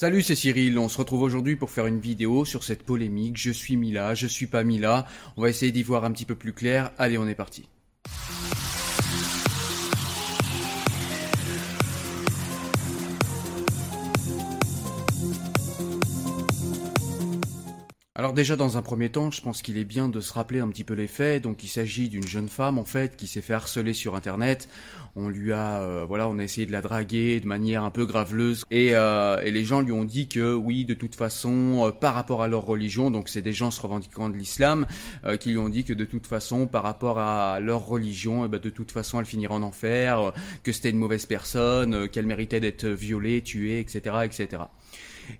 Salut, c'est Cyril. On se retrouve aujourd'hui pour faire une vidéo sur cette polémique. Je suis Mila, je suis pas Mila. On va essayer d'y voir un petit peu plus clair. Allez, on est parti. Alors déjà dans un premier temps, je pense qu'il est bien de se rappeler un petit peu les faits. Donc il s'agit d'une jeune femme en fait qui s'est fait harceler sur internet. On lui a euh, voilà, on a essayé de la draguer de manière un peu graveleuse et, euh, et les gens lui ont dit que oui, de toute façon, euh, par rapport à leur religion, donc c'est des gens se revendiquant de l'islam euh, qui lui ont dit que de toute façon, par rapport à leur religion, eh ben, de toute façon, elle finirait en enfer, euh, que c'était une mauvaise personne, qu'elle méritait d'être violée, tuée, etc., etc.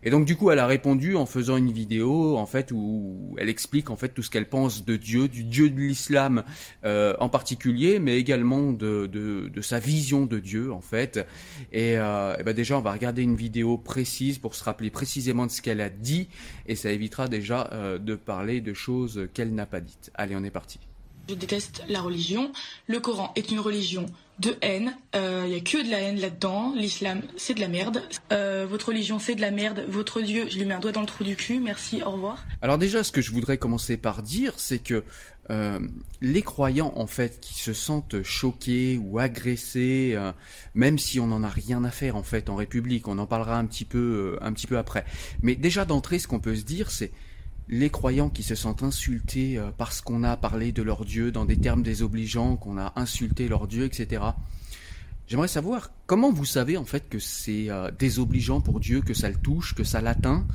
Et donc du coup, elle a répondu en faisant une vidéo en fait où elle explique en fait tout ce qu'elle pense de Dieu, du Dieu de l'islam euh, en particulier, mais également de, de, sa vision de Dieu en fait. Et, euh, ben déjà, on va regarder une vidéo précise pour se rappeler précisément de ce qu'elle a dit, et ça évitera déjà euh, de parler de choses qu'elle n'a pas dites. Allez, on est parti. Je déteste la religion. Le Coran est une religion de haine. Il y a que de la haine là-dedans. L'islam, c'est de la merde. Euh, votre religion, c'est de la merde. Votre Dieu, je lui mets un doigt dans le trou du cul. Merci, au revoir. Alors déjà, ce que je voudrais commencer par dire, c'est que euh, les croyants, en fait, qui se sentent choqués ou agressés, euh, même si on n'en a rien à faire, en fait, en République, on en parlera un petit peu, euh, un petit peu après. Mais déjà d'entrée, ce qu'on peut se dire, c'est les croyants qui se sentent insultés euh, parce qu'on a parlé de leur Dieu dans des termes désobligeants, qu'on a insulté leur Dieu, etc. J'aimerais savoir comment vous savez en fait que c'est euh, désobligeant pour Dieu, que ça le touche, que ça l'atteint.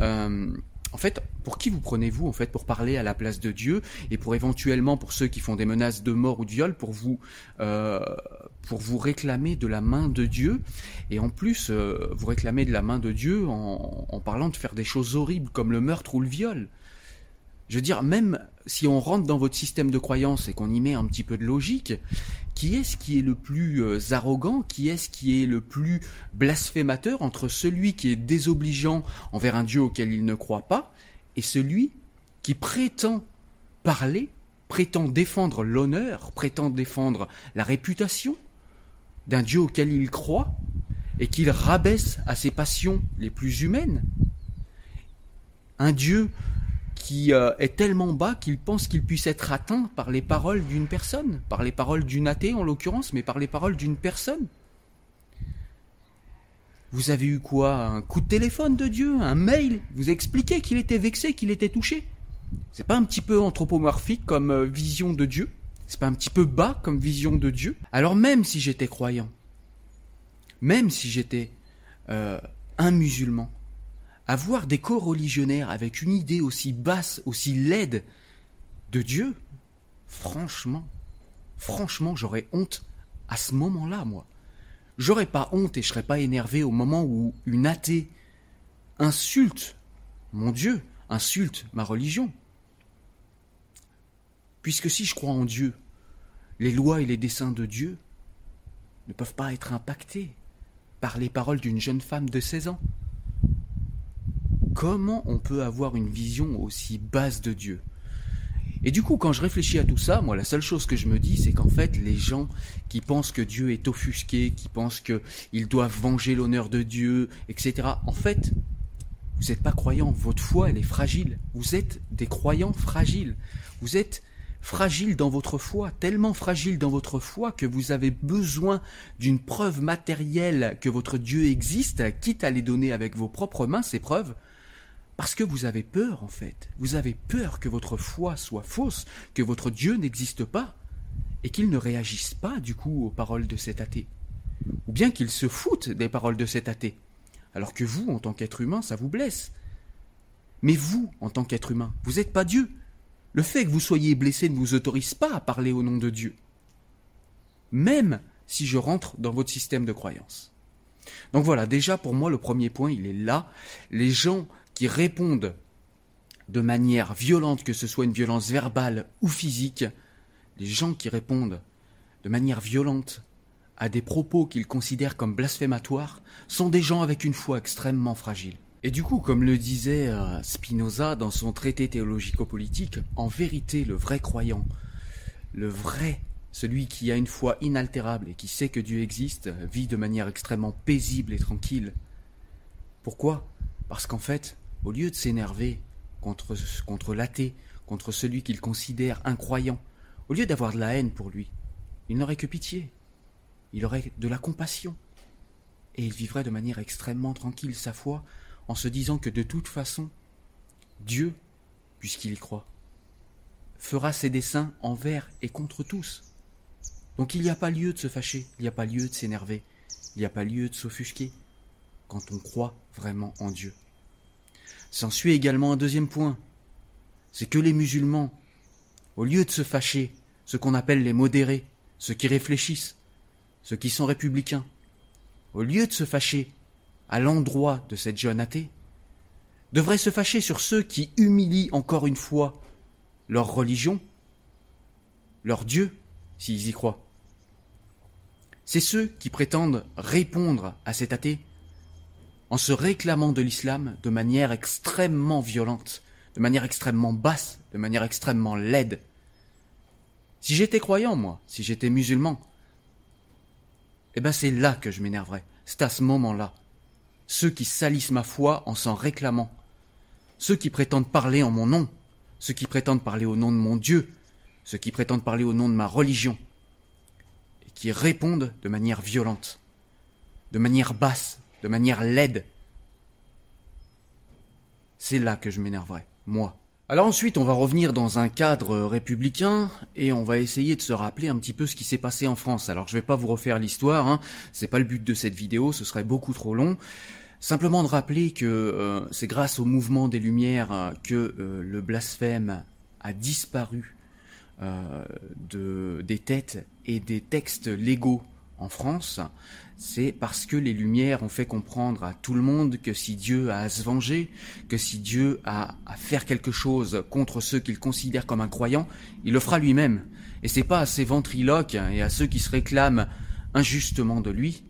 Euh, en fait, pour qui vous prenez-vous en fait pour parler à la place de Dieu et pour éventuellement pour ceux qui font des menaces de mort ou de viol pour vous euh, réclamer de la main de Dieu et en plus euh, vous réclamer de la main de Dieu en, en parlant de faire des choses horribles comme le meurtre ou le viol? Je veux dire, même si on rentre dans votre système de croyance et qu'on y met un petit peu de logique, qui est-ce qui est le plus euh, arrogant, qui est-ce qui est le plus blasphémateur entre celui qui est désobligeant envers un Dieu auquel il ne croit pas et celui qui prétend parler, prétend défendre l'honneur, prétend défendre la réputation d'un Dieu auquel il croit et qu'il rabaisse à ses passions les plus humaines? Un Dieu qui euh, est tellement bas qu'il pense qu'il puisse être atteint par les paroles d'une personne, par les paroles d'une athée en l'occurrence, mais par les paroles d'une personne. Vous avez eu quoi? Un coup de téléphone de Dieu? Un mail? Vous expliquez qu'il était vexé, qu'il était touché? C'est pas un petit peu anthropomorphique comme euh, vision de Dieu? C'est pas un petit peu bas comme vision de Dieu? Alors même si j'étais croyant, même si j'étais euh, un musulman, avoir des co-religionnaires avec une idée aussi basse, aussi laide de Dieu, franchement, franchement, j'aurais honte à ce moment-là, moi. J'aurais pas honte et je serais pas énervé au moment où une athée insulte mon Dieu, insulte ma religion. Puisque si je crois en Dieu, les lois et les desseins de Dieu ne peuvent pas être impactés. par les paroles d'une jeune femme de 16 ans Comment on peut avoir une vision aussi basse de Dieu et du coup, quand je réfléchis à tout ça, moi, la seule chose que je me dis, c'est qu'en fait, les gens qui pensent que Dieu est offusqué, qui pensent qu'ils doivent venger l'honneur de Dieu, etc., en fait, vous n'êtes pas croyants. Votre foi, elle est fragile. Vous êtes des croyants fragiles. Vous êtes fragile dans votre foi, tellement fragile dans votre foi que vous avez besoin d'une preuve matérielle que votre Dieu existe, quitte à les donner avec vos propres mains, ces preuves, parce que vous avez peur, en fait. Vous avez peur que votre foi soit fausse, que votre Dieu n'existe pas, et qu'il ne réagisse pas, du coup, aux paroles de cet athée. Ou bien qu'il se foute des paroles de cet athée. Alors que vous, en tant qu'être humain, ça vous blesse. Mais vous, en tant qu'être humain, vous n'êtes pas Dieu. Le fait que vous soyez blessé ne vous autorise pas à parler au nom de Dieu. Même si je rentre dans votre système de croyance. Donc voilà, déjà pour moi le premier point, il est là. Les gens qui répondent de manière violente, que ce soit une violence verbale ou physique, les gens qui répondent de manière violente à des propos qu'ils considèrent comme blasphématoires sont des gens avec une foi extrêmement fragile. Et du coup, comme le disait euh, Spinoza dans son traité théologico-politique, en vérité, le vrai croyant, le vrai, celui qui a une foi inaltérable et qui sait que Dieu existe, vit de manière extrêmement paisible et tranquille. Pourquoi? Parce qu'en fait, au lieu de s'énerver contre, contre l'athée, contre celui qu'il considère incroyant, au lieu d'avoir de la haine pour lui, il n'aurait que pitié, il aurait de la compassion, et il vivrait de manière extrêmement tranquille sa foi en se disant que de toute façon, Dieu, puisqu'il y croit, fera ses desseins envers et contre tous. Donc il n'y a pas lieu de se fâcher, il n'y a pas lieu de s'énerver, il n'y a pas lieu de s'offusquer quand on croit vraiment en Dieu. S'ensuit également un deuxième point, c'est que les musulmans, au lieu de se fâcher, ce qu'on appelle les modérés, ceux qui réfléchissent, ceux qui sont républicains, au lieu de se fâcher à l'endroit de cette jeune athée, devraient se fâcher sur ceux qui humilient encore une fois leur religion, leur Dieu, s'ils y croient. C'est ceux qui prétendent répondre à cet athée en se réclamant de l'islam de manière extrêmement violente, de manière extrêmement basse, de manière extrêmement laide. Si j'étais croyant, moi, si j'étais musulman, eh ben c'est là que je m'énerverais, c'est à ce moment-là. Ceux qui salissent ma foi en s'en réclamant, ceux qui prétendent parler en mon nom, ceux qui prétendent parler au nom de mon Dieu, ceux qui prétendent parler au nom de ma religion, et qui répondent de manière violente, de manière basse, de manière laide. C'est là que je m'énerverai, moi. Alors ensuite, on va revenir dans un cadre républicain et on va essayer de se rappeler un petit peu ce qui s'est passé en France. Alors je vais pas vous refaire l'histoire, hein, c'est pas le but de cette vidéo, ce serait beaucoup trop long. Simplement de rappeler que euh, c'est grâce au mouvement des Lumières euh, que euh, le blasphème a disparu de, des têtes et des textes légaux en France, c'est parce que les Lumières ont fait comprendre à tout le monde que si Dieu a à se venger, que si Dieu a à faire quelque chose contre ceux qu'il considère comme incroyants, il le fera lui-même. Et c'est pas à ces ventriloques et à ceux qui se réclament injustement de lui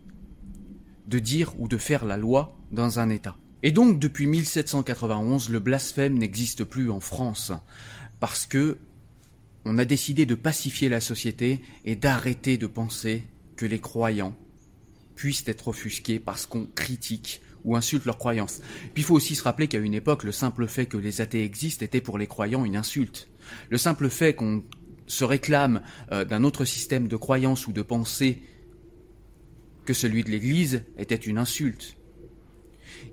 de dire ou de faire la loi dans un État. Et donc, depuis 1791, le blasphème n'existe plus en France, parce que on a décidé de pacifier la société et d'arrêter de penser que les croyants puissent être offusqués parce qu'on critique ou insulte leurs croyances. Puis il faut aussi se rappeler qu'à une époque, le simple fait que les athées existent était pour les croyants une insulte. Le simple fait qu'on se réclame euh, d'un autre système de croyance ou de pensée que celui de l'Église était une insulte.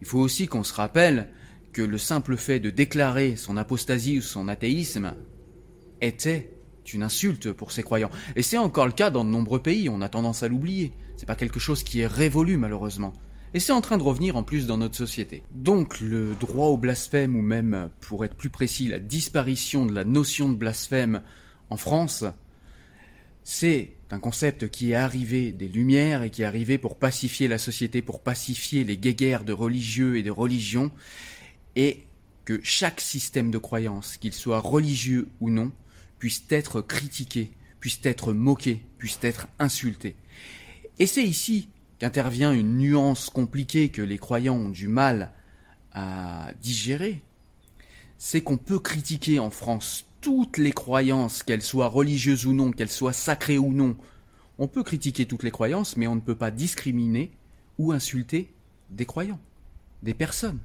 Il faut aussi qu'on se rappelle que le simple fait de déclarer son apostasie ou son athéisme était une insulte pour ces croyants. Et c'est encore le cas dans de nombreux pays, on a tendance à l'oublier. C'est pas quelque chose qui est révolu malheureusement. Et c'est en train de revenir en plus dans notre société. Donc le droit au blasphème, ou même, pour être plus précis, la disparition de la notion de blasphème en France, c'est un concept qui est arrivé des Lumières et qui est arrivé pour pacifier la société, pour pacifier les guéguerres de religieux et de religions, et que chaque système de croyance, qu'il soit religieux ou non, puissent être critiqués, puissent être moqués, puissent être insultés. Et c'est ici qu'intervient une nuance compliquée que les croyants ont du mal à digérer, c'est qu'on peut critiquer en France toutes les croyances, qu'elles soient religieuses ou non, qu'elles soient sacrées ou non. On peut critiquer toutes les croyances, mais on ne peut pas discriminer ou insulter des croyants, des personnes.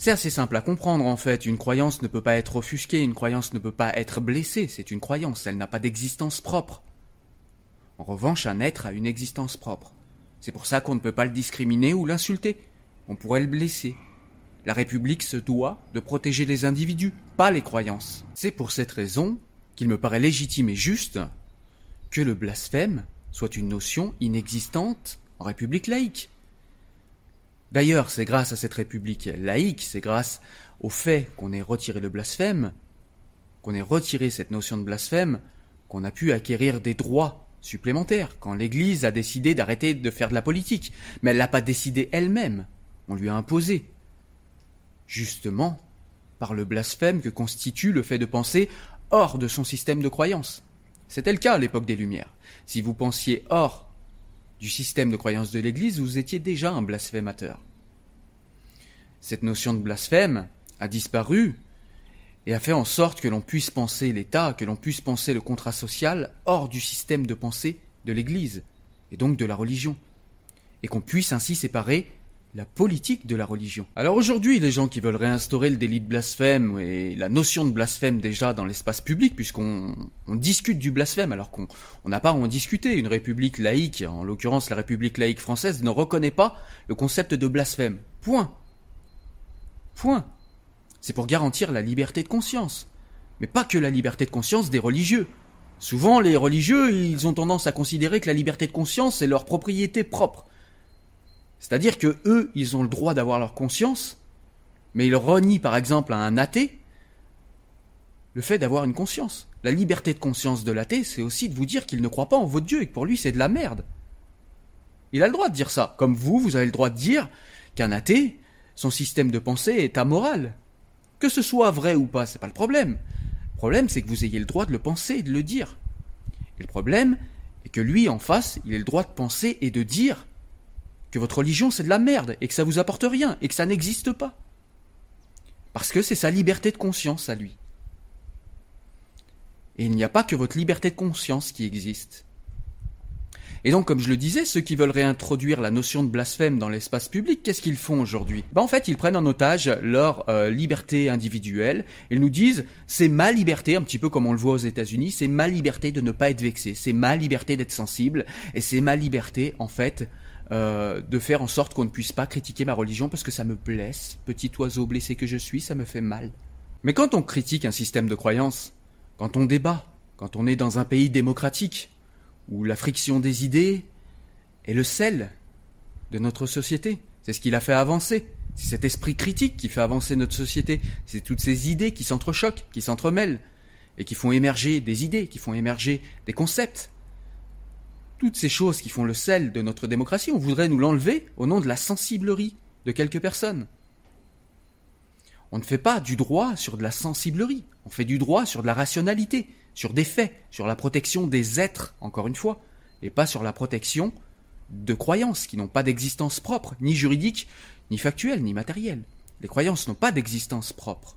C'est assez simple à comprendre en fait, une croyance ne peut pas être offusquée, une croyance ne peut pas être blessée, c'est une croyance, elle n'a pas d'existence propre. En revanche, un être a une existence propre. C'est pour ça qu'on ne peut pas le discriminer ou l'insulter. On pourrait le blesser. La République se doit de protéger les individus, pas les croyances. C'est pour cette raison qu'il me paraît légitime et juste que le blasphème soit une notion inexistante en République laïque. D'ailleurs, c'est grâce à cette République laïque, c'est grâce au fait qu'on ait retiré le blasphème, qu'on ait retiré cette notion de blasphème, qu'on a pu acquérir des droits supplémentaires, quand l'Église a décidé d'arrêter de faire de la politique. Mais elle l'a pas décidé elle-même, on lui a imposé. Justement, par le blasphème que constitue le fait de penser hors de son système de croyance. C'était le cas à l'époque des Lumières. Si vous pensiez hors du système de croyance de l'Église, vous étiez déjà un blasphémateur. Cette notion de blasphème a disparu et a fait en sorte que l'on puisse penser l'État, que l'on puisse penser le contrat social hors du système de pensée de l'Église, et donc de la religion, et qu'on puisse ainsi séparer la politique de la religion. Alors aujourd'hui, les gens qui veulent réinstaurer le délit de blasphème et la notion de blasphème déjà dans l'espace public, puisqu'on discute du blasphème alors qu'on n'a pas à en discuter, une république laïque, en l'occurrence la république laïque française, ne reconnaît pas le concept de blasphème. Point. Point. C'est pour garantir la liberté de conscience. Mais pas que la liberté de conscience des religieux. Souvent, les religieux, ils ont tendance à considérer que la liberté de conscience est leur propriété propre. C'est-à-dire que eux, ils ont le droit d'avoir leur conscience, mais ils renient par exemple à un athée le fait d'avoir une conscience. La liberté de conscience de l'athée, c'est aussi de vous dire qu'il ne croit pas en votre Dieu et que pour lui c'est de la merde. Il a le droit de dire ça. Comme vous, vous avez le droit de dire qu'un athée, son système de pensée est amoral. Que ce soit vrai ou pas, c'est pas le problème. Le problème, c'est que vous ayez le droit de le penser et de le dire. Et le problème est que lui, en face, il ait le droit de penser et de dire que votre religion c'est de la merde et que ça vous apporte rien et que ça n'existe pas. Parce que c'est sa liberté de conscience à lui. Et il n'y a pas que votre liberté de conscience qui existe. Et donc, comme je le disais, ceux qui veulent réintroduire la notion de blasphème dans l'espace public, qu'est-ce qu'ils font aujourd'hui? Ben, En fait, ils prennent en otage leur euh, liberté individuelle. Ils nous disent, c'est ma liberté, un petit peu comme on le voit aux États-Unis, c'est ma liberté de ne pas être vexé, c'est ma liberté d'être sensible, et c'est ma liberté, en fait, euh, de faire en sorte qu'on ne puisse pas critiquer ma religion parce que ça me blesse, petit oiseau blessé que je suis, ça me fait mal. Mais quand on critique un système de croyance, quand on débat, quand on est dans un pays démocratique, où la friction des idées est le sel de notre société, c'est ce qui l'a fait avancer, c'est cet esprit critique qui fait avancer notre société, c'est toutes ces idées qui s'entrechoquent, qui s'entremêlent, et qui font émerger des idées, qui font émerger des concepts, toutes ces choses qui font le sel de notre démocratie, on voudrait nous l'enlever au nom de la sensiblerie de quelques personnes. On ne fait pas du droit sur de la sensiblerie, on fait du droit sur de la rationalité, sur des faits, sur la protection des êtres, encore une fois, et pas sur la protection de croyances qui n'ont pas d'existence propre, ni juridique, ni factuelle, ni matérielle. Les croyances n'ont pas d'existence propre.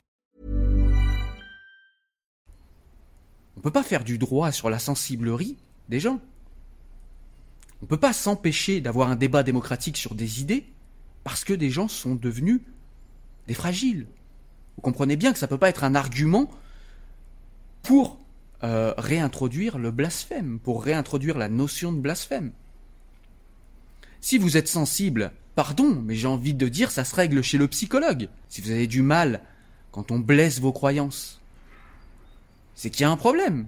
On peut pas faire du droit sur la sensiblerie des gens. On peut pas s'empêcher d'avoir un débat démocratique sur des idées parce que des gens sont devenus des fragiles. Vous comprenez bien que ça peut pas être un argument pour euh, réintroduire le blasphème, pour réintroduire la notion de blasphème. Si vous êtes sensible, pardon, mais j'ai envie de dire, ça se règle chez le psychologue. Si vous avez du mal quand on blesse vos croyances, c'est qu'il y a un problème.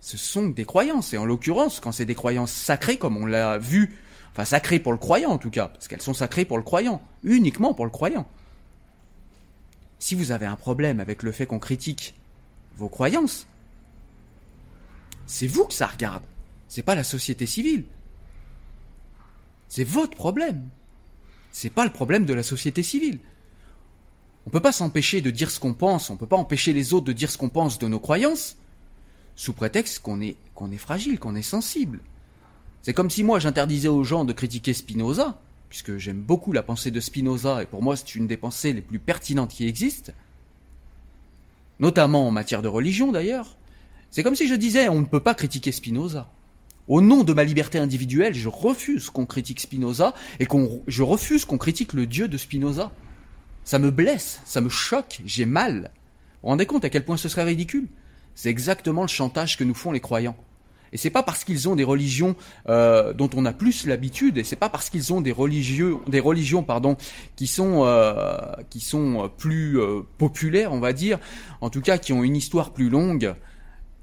Ce sont des croyances, et en l'occurrence, quand c'est des croyances sacrées, comme on l'a vu, enfin sacrées pour le croyant en tout cas, parce qu'elles sont sacrées pour le croyant, uniquement pour le croyant. Si vous avez un problème avec le fait qu'on critique vos croyances, c'est vous que ça regarde. C'est pas la société civile. C'est votre problème. C'est pas le problème de la société civile. On peut pas s'empêcher de dire ce qu'on pense, on peut pas empêcher les autres de dire ce qu'on pense de nos croyances, sous prétexte qu'on est, fragile, qu'on est sensible. C'est comme si moi j'interdisais aux gens de critiquer Spinoza, puisque j'aime beaucoup la pensée de Spinoza, et pour moi c'est une des pensées les plus pertinentes qui existent, notamment en matière de religion d'ailleurs, c'est comme si je disais on ne peut pas critiquer Spinoza. Au nom de ma liberté individuelle, je refuse qu'on critique Spinoza et je refuse qu'on critique le Dieu de Spinoza. Ça me blesse, ça me choque, j'ai mal. Vous vous rendez compte à quel point ce serait ridicule? C'est exactement le chantage que nous font les croyants. Et c'est pas parce qu'ils ont des religions euh, dont on a plus l'habitude, et c'est pas parce qu'ils ont des religieux, des religions pardon, qui sont euh, qui sont plus euh, populaires, on va dire, en tout cas qui ont une histoire plus longue,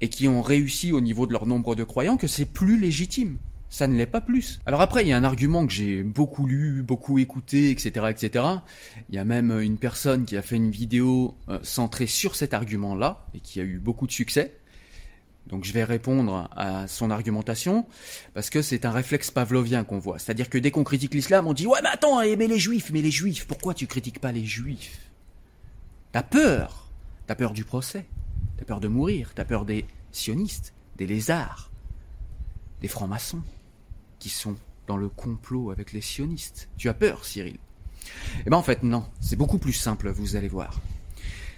et qui ont réussi au niveau de leur nombre de croyants que c'est plus légitime. Ça ne l'est pas plus. Alors après, il y a un argument que j'ai beaucoup lu, beaucoup écouté, etc., etc. Il y a même une personne qui a fait une vidéo euh, centrée sur cet argument-là et qui a eu beaucoup de succès. Donc je vais répondre à son argumentation parce que c'est un réflexe pavlovien qu'on voit. C'est-à-dire que dès qu'on critique l'islam, on dit ouais mais attends, mais les juifs, mais les juifs, pourquoi tu critiques pas les juifs? T'as peur, t'as peur du procès. T'as peur de mourir, t'as peur des sionistes, des lézards, des francs-maçons qui sont dans le complot avec les sionistes. Tu as peur, Cyril Eh ben en fait non, c'est beaucoup plus simple, vous allez voir.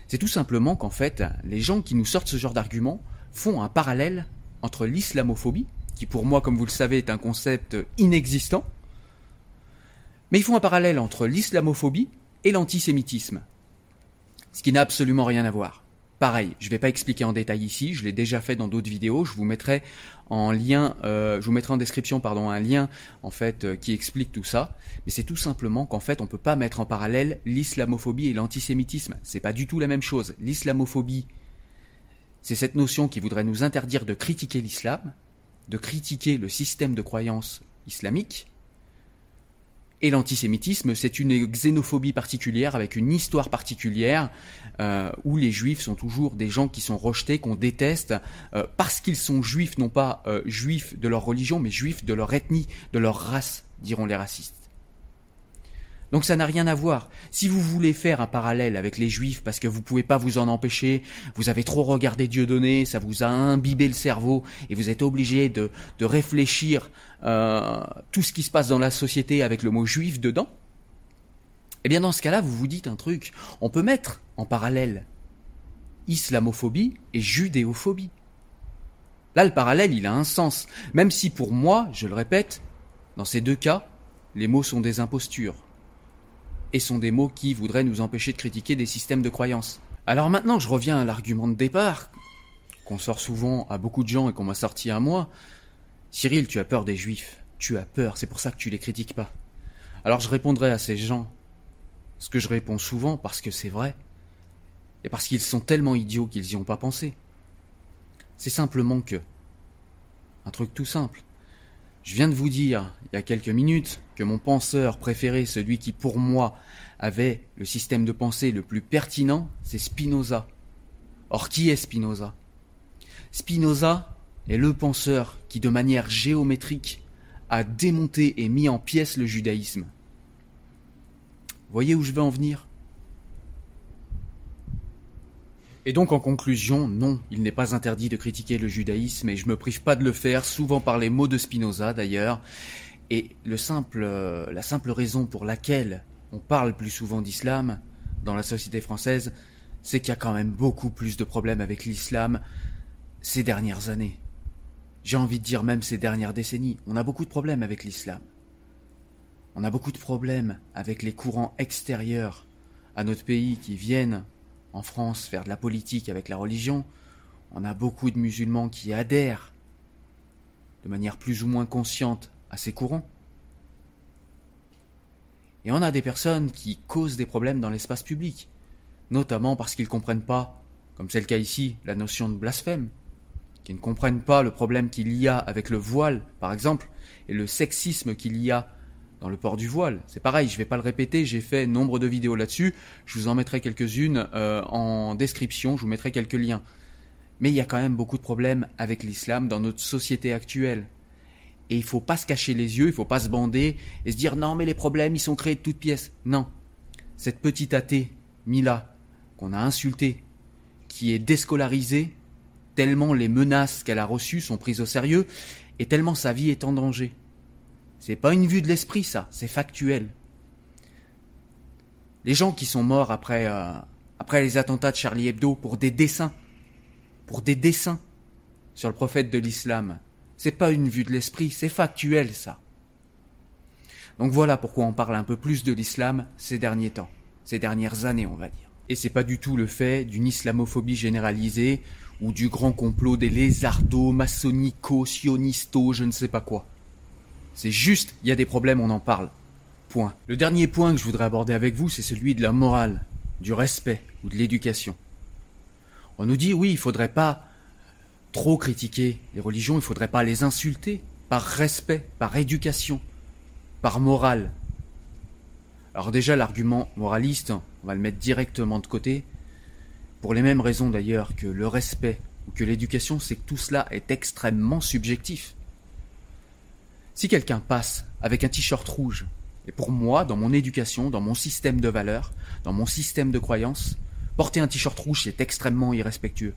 C'est tout simplement qu'en fait, les gens qui nous sortent ce genre d'arguments font un parallèle entre l'islamophobie, qui pour moi, comme vous le savez, est un concept inexistant, mais ils font un parallèle entre l'islamophobie et l'antisémitisme, ce qui n'a absolument rien à voir. Pareil, je ne vais pas expliquer en détail ici, je l'ai déjà fait dans d'autres vidéos, je vous mettrai en lien, euh, je vous mettrai en description pardon un lien en fait euh, qui explique tout ça. Mais c'est tout simplement qu'en fait on peut pas mettre en parallèle l'islamophobie et l'antisémitisme. C'est pas du tout la même chose. L'islamophobie, c'est cette notion qui voudrait nous interdire de critiquer l'islam, de critiquer le système de croyance islamique, et l'antisémitisme, c'est une xénophobie particulière avec une histoire particulière euh, où les juifs sont toujours des gens qui sont rejetés, qu'on déteste euh, parce qu'ils sont juifs, non pas euh, juifs de leur religion, mais juifs de leur ethnie, de leur race, diront les racistes. Donc ça n'a rien à voir. Si vous voulez faire un parallèle avec les juifs parce que vous pouvez pas vous en empêcher, vous avez trop regardé Dieudonné, ça vous a imbibé le cerveau et vous êtes obligé de, de réfléchir euh, tout ce qui se passe dans la société avec le mot juif dedans, eh bien dans ce cas-là, vous vous dites un truc. On peut mettre en parallèle islamophobie et judéophobie. Là, le parallèle, il a un sens. Même si pour moi, je le répète, dans ces deux cas, les mots sont des impostures et sont des mots qui voudraient nous empêcher de critiquer des systèmes de croyances. Alors maintenant, je reviens à l'argument de départ, qu'on sort souvent à beaucoup de gens et qu'on m'a sorti à moi. Cyril, tu as peur des juifs. Tu as peur, c'est pour ça que tu les critiques pas. Alors je répondrai à ces gens ce que je réponds souvent parce que c'est vrai. Et parce qu'ils sont tellement idiots qu'ils n'y ont pas pensé. C'est simplement que. Un truc tout simple. Je viens de vous dire, il y a quelques minutes, que mon penseur préféré, celui qui pour moi avait le système de pensée le plus pertinent, c'est Spinoza. Or, qui est Spinoza? Spinoza est le penseur qui, de manière géométrique, a démonté et mis en pièces le judaïsme. Voyez où je veux en venir? Et donc en conclusion, non, il n'est pas interdit de critiquer le judaïsme et je me prive pas de le faire, souvent par les mots de Spinoza d'ailleurs. Et le simple, euh, la simple raison pour laquelle on parle plus souvent d'islam dans la société française, c'est qu'il y a quand même beaucoup plus de problèmes avec l'islam. ces dernières années. J'ai envie de dire même ces dernières décennies. On a beaucoup de problèmes avec l'islam. On a beaucoup de problèmes avec les courants extérieurs à notre pays qui viennent en France faire de la politique avec la religion. On a beaucoup de musulmans qui adhèrent de manière plus ou moins consciente à ces courants. Et on a des personnes qui causent des problèmes dans l'espace public, notamment parce qu'ils ne comprennent pas, comme c'est le cas ici, la notion de blasphème, qui ne comprennent pas le problème qu'il y a avec le voile, par exemple, et le sexisme qu'il y a dans le port du voile. C'est pareil, je ne vais pas le répéter, j'ai fait nombre de vidéos là-dessus, je vous en mettrai quelques-unes euh, en description, je vous mettrai quelques liens. Mais il y a quand même beaucoup de problèmes avec l'islam dans notre société actuelle. Et il faut pas se cacher les yeux, il faut pas se bander et se dire non mais les problèmes ils sont créés de toutes pièces. Non. Cette petite athée, Mila, qu'on a insultée, qui est déscolarisée, tellement les menaces qu'elle a reçues sont prises au sérieux, et tellement sa vie est en danger. C'est pas une vue de l'esprit ça, c'est factuel. Les gens qui sont morts après, euh, après les attentats de Charlie Hebdo pour des dessins, pour des dessins sur le prophète de l'islam, c'est pas une vue de l'esprit, c'est factuel ça. Donc voilà pourquoi on parle un peu plus de l'islam ces derniers temps, ces dernières années on va dire. Et c'est pas du tout le fait d'une islamophobie généralisée ou du grand complot des lézardos, maçonnico, sionisto, je ne sais pas quoi. C'est juste, il y a des problèmes, on en parle. Point. Le dernier point que je voudrais aborder avec vous, c'est celui de la morale, du respect ou de l'éducation. On nous dit oui, il faudrait pas trop critiquer les religions, il ne faudrait pas les insulter par respect, par éducation, par morale. Alors déjà l'argument moraliste, on va le mettre directement de côté, pour les mêmes raisons d'ailleurs que le respect ou que l'éducation, c'est que tout cela est extrêmement subjectif. Si quelqu'un passe avec un t-shirt rouge, et pour moi, dans mon éducation, dans mon système de valeurs, dans mon système de croyances, porter un t-shirt rouge, c'est extrêmement irrespectueux.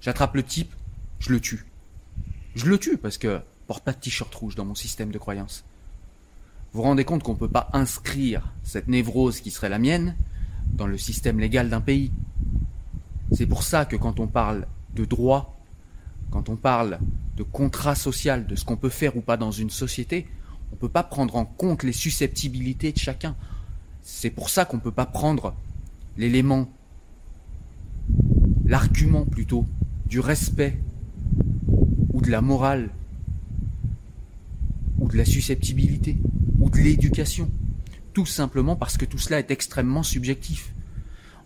J'attrape le type, je le tue. Je le tue parce que porte pas de t-shirt rouge dans mon système de croyance. Vous vous rendez compte qu'on ne peut pas inscrire cette névrose qui serait la mienne dans le système légal d'un pays. C'est pour ça que quand on parle de droit, quand on parle de contrat social, de ce qu'on peut faire ou pas dans une société, on ne peut pas prendre en compte les susceptibilités de chacun. C'est pour ça qu'on ne peut pas prendre l'élément, l'argument plutôt, du respect ou de la morale, ou de la susceptibilité, ou de l'éducation. Tout simplement parce que tout cela est extrêmement subjectif.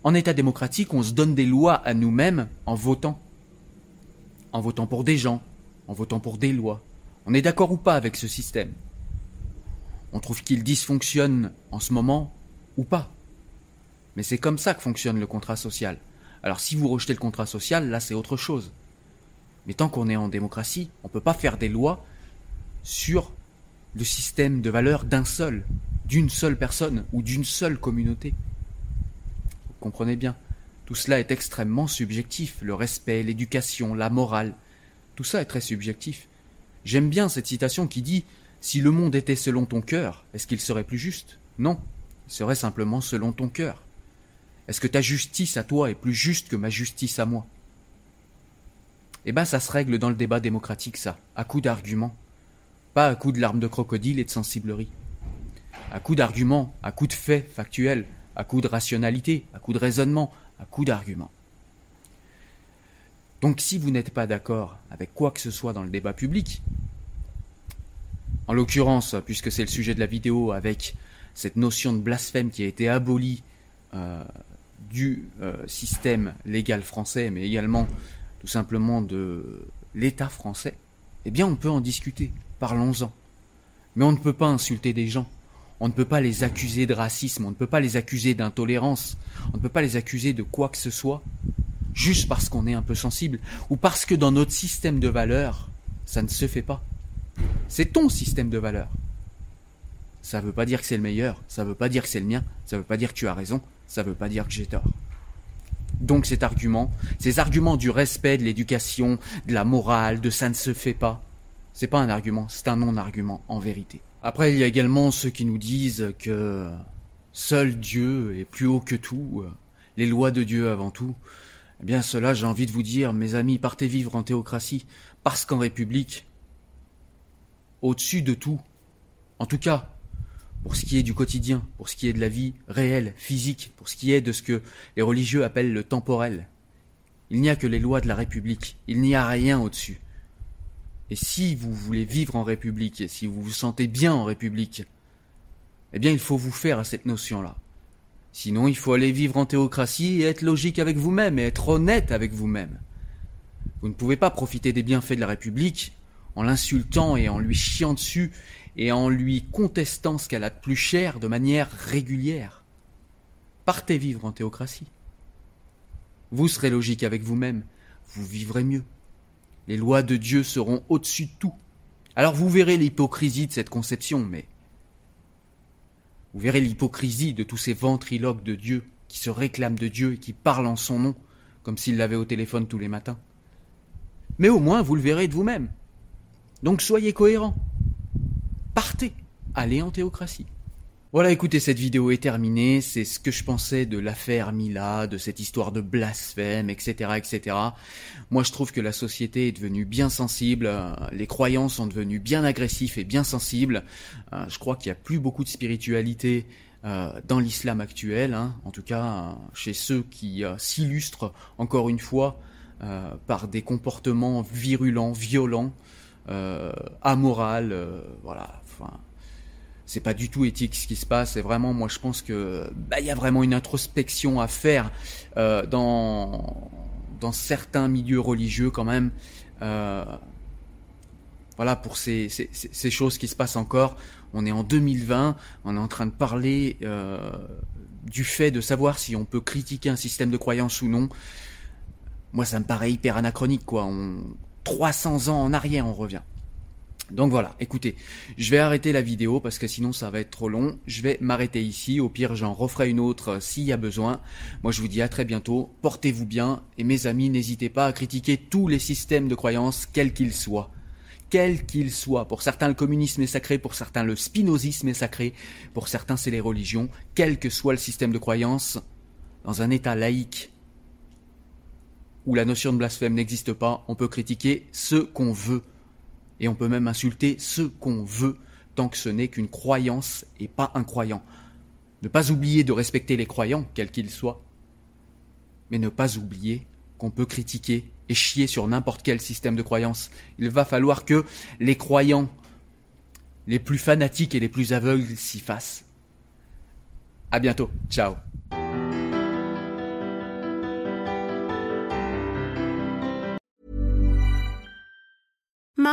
En État démocratique, on se donne des lois à nous-mêmes en votant. En votant pour des gens, en votant pour des lois. On est d'accord ou pas avec ce système? On trouve qu'il dysfonctionne en ce moment ou pas Mais c'est comme ça que fonctionne le contrat social. Alors si vous rejetez le contrat social, là c'est autre chose. Mais tant qu'on est en démocratie, on ne peut pas faire des lois sur le système de valeurs d'un seul, d'une seule personne ou d'une seule communauté. Vous comprenez bien, tout cela est extrêmement subjectif, le respect, l'éducation, la morale, tout ça est très subjectif. J'aime bien cette citation qui dit Si le monde était selon ton cœur, est-ce qu'il serait plus juste? Non, il serait simplement selon ton cœur. Est-ce que ta justice à toi est plus juste que ma justice à moi? Eh ben ça se règle dans le débat démocratique, ça, à coup d'arguments. Pas à coup de larmes de crocodile et de sensiblerie. À coup d'arguments, à coup de faits factuels, à coup de rationalité, à coup de raisonnement, à coup d'arguments. Donc si vous n'êtes pas d'accord avec quoi que ce soit dans le débat public, en l'occurrence, puisque c'est le sujet de la vidéo, avec cette notion de blasphème qui a été abolie euh, du euh, système légal français, mais également tout simplement de l'État français, eh bien on peut en discuter, parlons-en. Mais on ne peut pas insulter des gens, on ne peut pas les accuser de racisme, on ne peut pas les accuser d'intolérance, on ne peut pas les accuser de quoi que ce soit, juste parce qu'on est un peu sensible, ou parce que dans notre système de valeurs, ça ne se fait pas. C'est ton système de valeurs. Ça ne veut pas dire que c'est le meilleur, ça ne veut pas dire que c'est le mien, ça ne veut pas dire que tu as raison, ça ne veut pas dire que j'ai tort. Donc cet argument, ces arguments du respect, de l'éducation, de la morale, de ça ne se fait pas, c'est pas un argument, c'est un non-argument en vérité. Après, il y a également ceux qui nous disent que seul Dieu est plus haut que tout, les lois de Dieu avant tout. Eh bien, cela, j'ai envie de vous dire, mes amis, partez vivre en théocratie, parce qu'en République, au-dessus de tout, en tout cas, pour ce qui est du quotidien, pour ce qui est de la vie réelle, physique, pour ce qui est de ce que les religieux appellent le temporel, il n'y a que les lois de la République, il n'y a rien au-dessus. Et si vous voulez vivre en République, et si vous vous sentez bien en République, eh bien il faut vous faire à cette notion-là. Sinon, il faut aller vivre en théocratie et être logique avec vous-même et être honnête avec vous-même. Vous ne pouvez pas profiter des bienfaits de la République en l'insultant et en lui chiant dessus et en lui contestant ce qu'elle a de plus cher de manière régulière. Partez vivre en théocratie. Vous serez logique avec vous-même, vous vivrez mieux. Les lois de Dieu seront au-dessus de tout. Alors vous verrez l'hypocrisie de cette conception, mais vous verrez l'hypocrisie de tous ces ventriloques de Dieu qui se réclament de Dieu et qui parlent en son nom, comme s'ils l'avaient au téléphone tous les matins. Mais au moins, vous le verrez de vous-même. Donc soyez cohérents. Partez, allez en théocratie. Voilà, écoutez, cette vidéo est terminée. C'est ce que je pensais de l'affaire Mila, de cette histoire de blasphème, etc., etc. Moi, je trouve que la société est devenue bien sensible. euh, Les croyants sont devenus bien agressifs et bien sensibles. Euh, Je crois qu'il n'y a plus beaucoup de spiritualité euh, dans l'islam actuel, hein. en tout cas chez ceux qui s'illustrent encore une fois par des comportements virulents, violents, amoral, euh, voilà. Enfin, c'est pas du tout éthique ce qui se passe. Et vraiment, moi, je pense que bah, il y a vraiment une introspection à faire euh, dans dans certains milieux religieux quand même. Euh, voilà pour ces, ces, ces- choses qui se passent encore. On est en 2020, on est en train de parler euh, du fait de savoir si on peut critiquer un système de croyance ou non. Moi, ça me paraît hyper anachronique, quoi. On, 300 ans en arrière, on revient. Donc voilà, écoutez, je vais arrêter la vidéo parce que sinon ça va être trop long. Je vais m'arrêter ici. Au pire, j'en referai une autre euh, s'il y a besoin. Moi, je vous dis à très bientôt. Portez-vous bien. Et mes amis, n'hésitez pas à critiquer tous les systèmes de croyance, quels qu'ils soient. Quels qu'ils soient. Pour certains, le communisme est sacré. Pour certains, le spinozisme est sacré. Pour certains, c'est les religions. Quel que soit le système de croyance, dans un état laïque, où la notion de blasphème n'existe pas, on peut critiquer ce qu'on veut. Et on peut même insulter ce qu'on veut, tant que ce n'est qu'une croyance et pas un croyant. Ne pas oublier de respecter les croyants, quels qu'ils soient, mais ne pas oublier qu'on peut critiquer et chier sur n'importe quel système de croyance. Il va falloir que les croyants les plus fanatiques et les plus aveugles s'y fassent. À bientôt. Ciao.